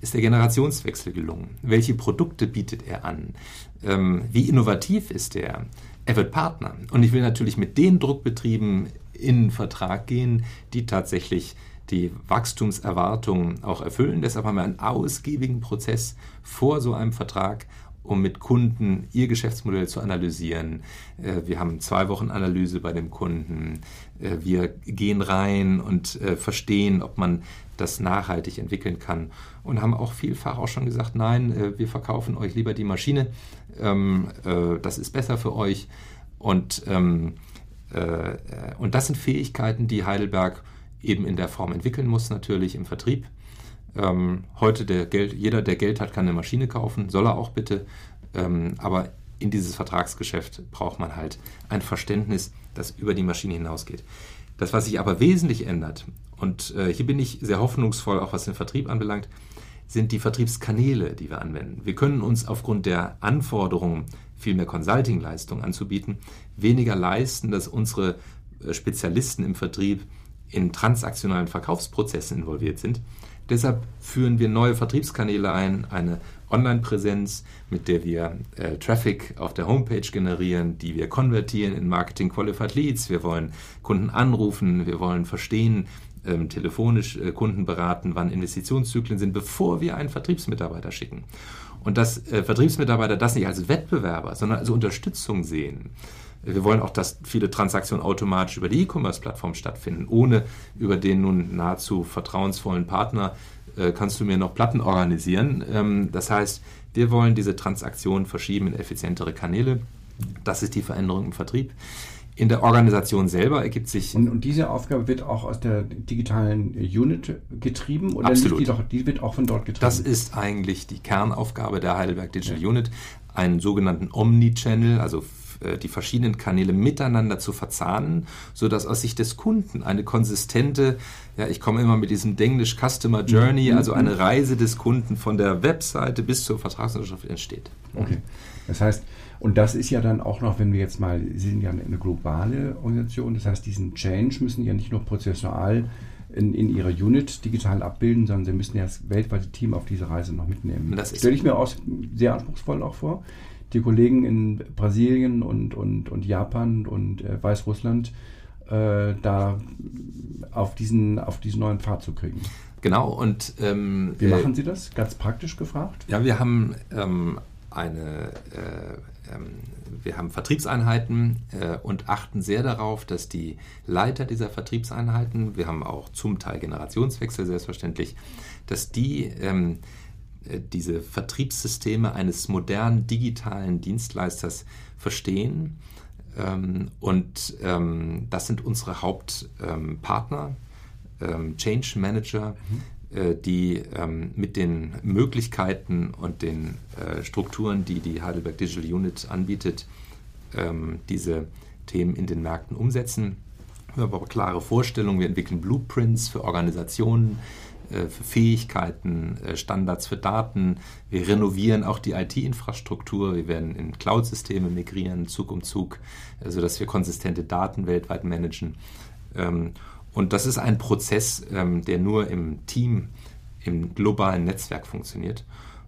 Ist der Generationswechsel gelungen? Welche Produkte bietet er an? Ähm, wie innovativ ist er? er wird Partner. Und ich will natürlich mit den Druckbetrieben in Vertrag gehen, die tatsächlich die Wachstumserwartungen auch erfüllen. Deshalb haben wir einen ausgiebigen Prozess vor so einem Vertrag, um mit Kunden ihr Geschäftsmodell zu analysieren. Äh, wir haben zwei Wochen Analyse bei dem Kunden. Äh, wir gehen rein und äh, verstehen, ob man das nachhaltig entwickeln kann und haben auch vielfach auch schon gesagt, nein, wir verkaufen euch lieber die Maschine, ähm, äh, das ist besser für euch. Und, ähm, äh, und das sind Fähigkeiten, die Heidelberg eben in der Form entwickeln muss, natürlich im Vertrieb. Ähm, heute der Geld, jeder, der Geld hat, kann eine Maschine kaufen, soll er auch bitte. Ähm, aber in dieses Vertragsgeschäft braucht man halt ein Verständnis, das über die Maschine hinausgeht. Das, was sich aber wesentlich ändert, und äh, hier bin ich sehr hoffnungsvoll, auch was den Vertrieb anbelangt, sind die Vertriebskanäle, die wir anwenden. Wir können uns aufgrund der Anforderungen, viel mehr Consulting-Leistung anzubieten, weniger leisten, dass unsere äh, Spezialisten im Vertrieb in transaktionalen Verkaufsprozessen involviert sind. Deshalb führen wir neue Vertriebskanäle ein, eine Online-Präsenz, mit der wir äh, Traffic auf der Homepage generieren, die wir konvertieren in Marketing Qualified Leads. Wir wollen Kunden anrufen, wir wollen verstehen, ähm, telefonisch äh, Kunden beraten, wann Investitionszyklen sind, bevor wir einen Vertriebsmitarbeiter schicken. Und dass äh, Vertriebsmitarbeiter das nicht als Wettbewerber, sondern als Unterstützung sehen. Wir wollen auch, dass viele Transaktionen automatisch über die E-Commerce-Plattform stattfinden, ohne über den nun nahezu vertrauensvollen Partner äh, kannst du mir noch Platten organisieren. Ähm, das heißt, wir wollen diese Transaktionen verschieben in effizientere Kanäle. Das ist die Veränderung im Vertrieb. In der Organisation selber ergibt sich. Und, und, diese Aufgabe wird auch aus der digitalen Unit getrieben oder Absolut. Die, doch, die, wird auch von dort getrieben? Das ist eigentlich die Kernaufgabe der Heidelberg Digital ja. Unit, einen sogenannten Omni-Channel, also äh, die verschiedenen Kanäle miteinander zu verzahnen, sodass aus Sicht des Kunden eine konsistente, ja, ich komme immer mit diesem Denglisch Customer Journey, mhm. also eine Reise des Kunden von der Webseite bis zur Vertragsunterschrift entsteht. Okay. Das heißt, und das ist ja dann auch noch, wenn wir jetzt mal, Sie sind ja eine globale Organisation, das heißt, diesen Change müssen ja nicht nur prozessual in, in ihrer Unit digital abbilden, sondern Sie müssen ja das weltweite Team auf diese Reise noch mitnehmen. Das stelle ich mir auch sehr anspruchsvoll auch vor. Die Kollegen in Brasilien und, und, und Japan und äh, Weißrussland äh, da auf diesen, auf diesen neuen Pfad zu kriegen. Genau, und ähm, wie machen Sie das? Ganz praktisch gefragt? Ja, wir haben ähm, eine äh, wir haben Vertriebseinheiten äh, und achten sehr darauf, dass die Leiter dieser Vertriebseinheiten, wir haben auch zum Teil Generationswechsel selbstverständlich, dass die ähm, äh, diese Vertriebssysteme eines modernen digitalen Dienstleisters verstehen. Ähm, und das sind unsere Hauptpartner. ähm, Change Manager, mhm. Die ähm, mit den Möglichkeiten und den äh, Strukturen, die die Heidelberg Digital Unit anbietet, ähm, diese Themen in den Märkten umsetzen. Wir haben aber klare Vorstellungen, wir entwickeln Blueprints für Organisationen, äh, für Fähigkeiten, äh, Standards für Daten. Wir renovieren auch die IT-Infrastruktur. Wir werden in Cloud-Systeme migrieren, Zug um Zug, sodass wir konsistente Daten weltweit managen. Ähm, und das ist ein Prozess, ähm, der nur im Team, im globalen Netzwerk funktioniert.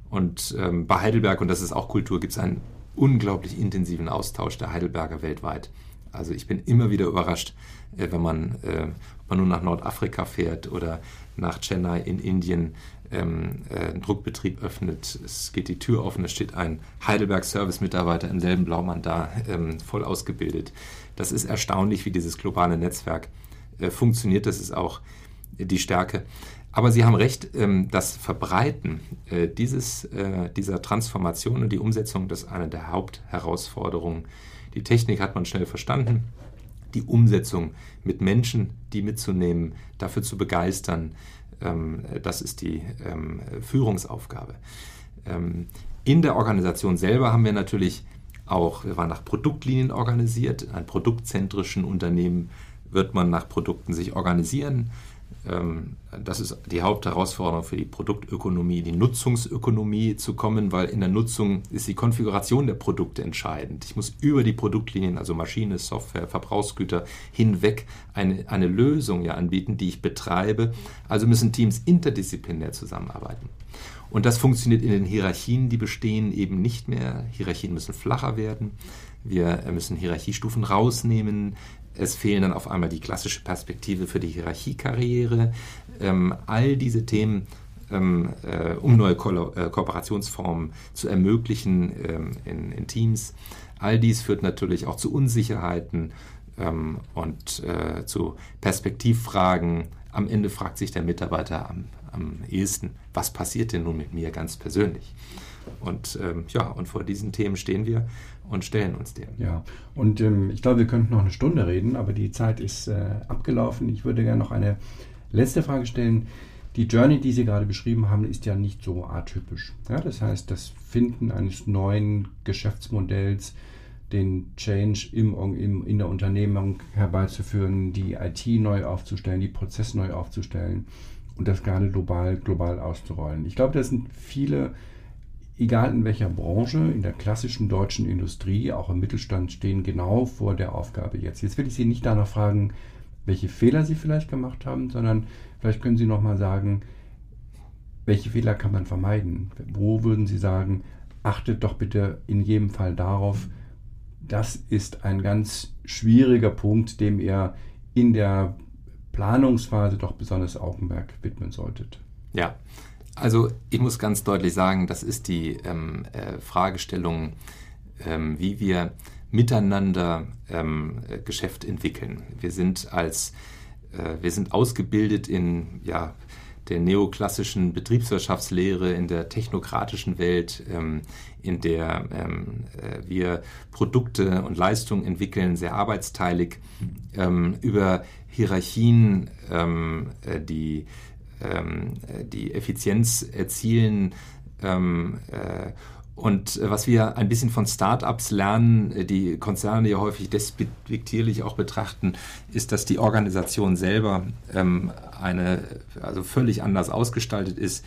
Und ähm, bei Heidelberg, und das ist auch Kultur, gibt es einen unglaublich intensiven Austausch der Heidelberger weltweit. Also ich bin immer wieder überrascht, äh, wenn man, äh, man nun nach Nordafrika fährt oder nach Chennai in Indien ähm, äh, einen Druckbetrieb öffnet. Es geht die Tür offen, es steht ein Heidelberg-Service-Mitarbeiter im selben Blaumann da, ähm, voll ausgebildet. Das ist erstaunlich, wie dieses globale Netzwerk äh, funktioniert. Das ist auch die Stärke. Aber Sie haben recht, ähm, das Verbreiten äh, dieses, äh, dieser Transformation und die Umsetzung, das ist eine der Hauptherausforderungen. Die Technik hat man schnell verstanden. Die Umsetzung mit Menschen, die mitzunehmen, dafür zu begeistern, ähm, das ist die ähm, Führungsaufgabe. In der Organisation selber haben wir natürlich auch, wir waren nach Produktlinien organisiert. In einem produktzentrischen Unternehmen wird man nach Produkten sich organisieren ähm, das ist die Hauptherausforderung für die Produktökonomie, die Nutzungsökonomie zu kommen, weil in der Nutzung ist die Konfiguration der Produkte entscheidend. Ich muss über die Produktlinien, also Maschine, Software, Verbrauchsgüter hinweg eine, eine Lösung ja anbieten, die ich betreibe. Also müssen Teams interdisziplinär zusammenarbeiten. Und das funktioniert in den Hierarchien, die bestehen, eben nicht mehr. Hierarchien müssen flacher werden. Wir müssen Hierarchiestufen rausnehmen. Es fehlen dann auf einmal die klassische Perspektive für die Hierarchiekarriere. Ähm, all diese Themen, ähm, äh, um neue Ko äh, Kooperationsformen zu ermöglichen ähm, in, in, Teams. All dies führt natürlich auch zu Unsicherheiten ähm, und äh, zu Perspektivfragen. Am Ende fragt sich der Mitarbeiter am, am ehesten, was passiert denn nun mit mir ganz persönlich? Und ähm, ja, und vor diesen Themen stehen wir und stellen uns dem. Ja, und ähm, ich glaube, wir könnten noch eine Stunde reden, aber die Zeit ist äh, abgelaufen. Ich würde gerne noch eine letzte Frage stellen. Die Journey, die Sie gerade beschrieben haben, ist ja nicht so atypisch. Ja, das heißt, das Finden eines neuen Geschäftsmodells, den Change im, im, in der Unternehmung herbeizuführen, die IT neu aufzustellen, die Prozesse neu aufzustellen und das gerade global, global auszurollen. Ich glaube, das sind viele egal in welcher Branche, in der klassischen deutschen Industrie, auch im Mittelstand, stehen genau vor der Aufgabe jetzt. Jetzt will ich Sie nicht danach fragen, welche Fehler Sie vielleicht gemacht haben, sondern vielleicht können Sie nochmal sagen, welche Fehler kann man vermeiden? Wo würden Sie sagen, achtet doch bitte in jedem Fall darauf, das ist ein ganz schwieriger Punkt, dem ihr in der Planungsphase doch besonders Augenmerk widmen solltet. Ja, also ich muss ganz deutlich sagen, das ist die ähm, äh, Fragestellung, ähm, wie wir miteinander ähm, äh, Geschäft entwickeln. Wir sind als äh, wir sind ausgebildet in ja, der neoklassischen Betriebswirtschaftslehre, in der technokratischen Welt, ähm, in der ähm, äh, wir Produkte und Leistungen entwickeln, sehr arbeitsteilig, ähm, über Hierarchien, ähm, äh, die die Effizienz erzielen. Ähm, äh, und was wir ein bisschen von Startups lernen, äh, die Konzerne ja häufig despektierlich auch betrachten, ist, dass die Organisation selber ähm, eine, also völlig anders ausgestaltet ist.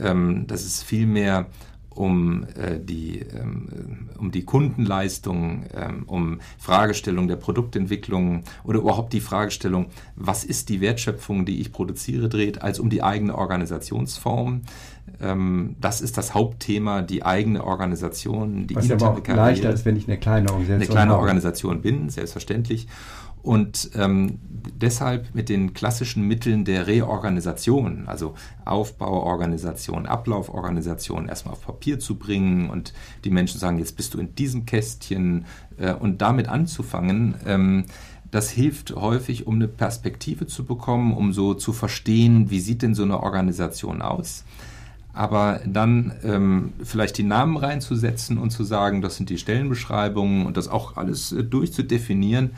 Ähm, dass es viel mehr um, äh, die, ähm, um die Kundenleistung, ähm, um Fragestellung der Produktentwicklung oder überhaupt die Fragestellung, was ist die Wertschöpfung, die ich produziere, dreht, als um die eigene Organisationsform. Ähm, das ist das Hauptthema, die eigene Organisation, die Was aber auch Karriere. leichter ist, wenn ich eine kleine Organisation Eine kleine Organisation bin, selbstverständlich. Und ähm, deshalb mit den klassischen Mitteln der Reorganisation, also Aufbauorganisation, Ablauforganisation, erstmal auf Papier zu bringen und die Menschen sagen, jetzt bist du in diesem Kästchen äh, und damit anzufangen, ähm, das hilft häufig, um eine Perspektive zu bekommen, um so zu verstehen, wie sieht denn so eine Organisation aus. Aber dann ähm, vielleicht die Namen reinzusetzen und zu sagen, das sind die Stellenbeschreibungen und das auch alles äh, durchzudefinieren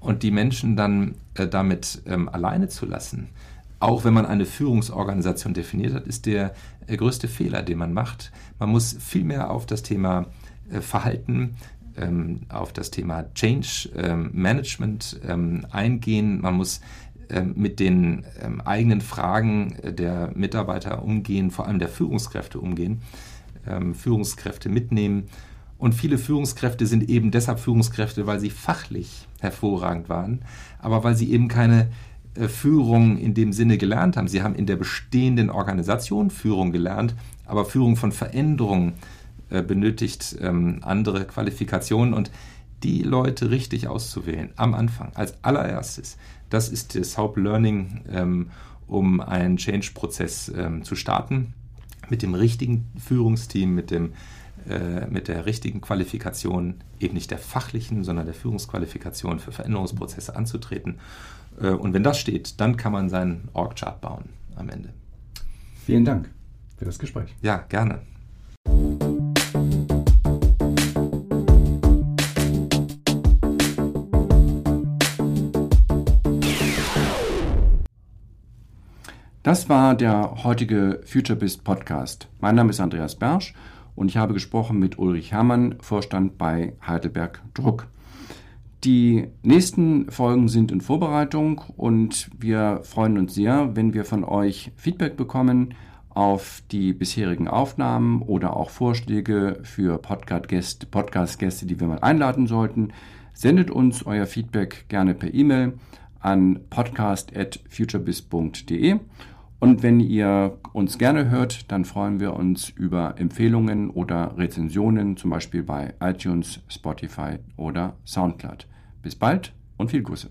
und die Menschen dann äh, damit ähm, alleine zu lassen, auch wenn man eine Führungsorganisation definiert hat, ist der äh, größte Fehler, den man macht. Man muss viel mehr auf das Thema äh, Verhalten, ähm, auf das Thema Change ähm, Management ähm, eingehen. Man muss ähm, mit den ähm, eigenen Fragen der Mitarbeiter umgehen, vor allem der Führungskräfte umgehen, Führungskräfte mitnehmen. Und viele Führungskräfte sind eben deshalb Führungskräfte, weil sie fachlich hervorragend waren, aber weil sie eben keine äh, Führung in dem Sinne gelernt haben. Sie haben in der bestehenden Organisation Führung gelernt, aber Führung von Veränderungen äh, benötigt ähm, andere Qualifikationen und die Leute richtig auszuwählen am Anfang als allererstes. Das ist das Hauptlearning, ähm, um einen Change-Prozess ähm, zu starten mit dem richtigen Führungsteam, mit dem mit der richtigen Qualifikation, eben nicht der fachlichen, sondern der Führungsqualifikation für Veränderungsprozesse anzutreten. Äh, und wenn das steht, dann kann man seinen Org-Chart bauen am Ende. Vielen Dank für das Gespräch. Ja, gerne. Das war der heutige FutureBist Podcast. Mein Name ist Andreas Bersch und ich habe gesprochen mit Ulrich Herrmann, Vorstand bei Heidelberg Druck. Die nächsten Folgen sind in Vorbereitung und wir freuen uns sehr, wenn wir von euch Feedback bekommen auf die bisherigen Aufnahmen oder auch Vorschläge für Podcast-Gäste, Podcast die wir mal einladen sollten. Sendet uns euer Feedback gerne per E-Mail an podcast.futurebiz.de und wenn ihr uns gerne hört, dann freuen wir uns über Empfehlungen oder Rezensionen, zum Beispiel bei iTunes, Spotify oder SoundCloud. Bis bald und viel Grüße.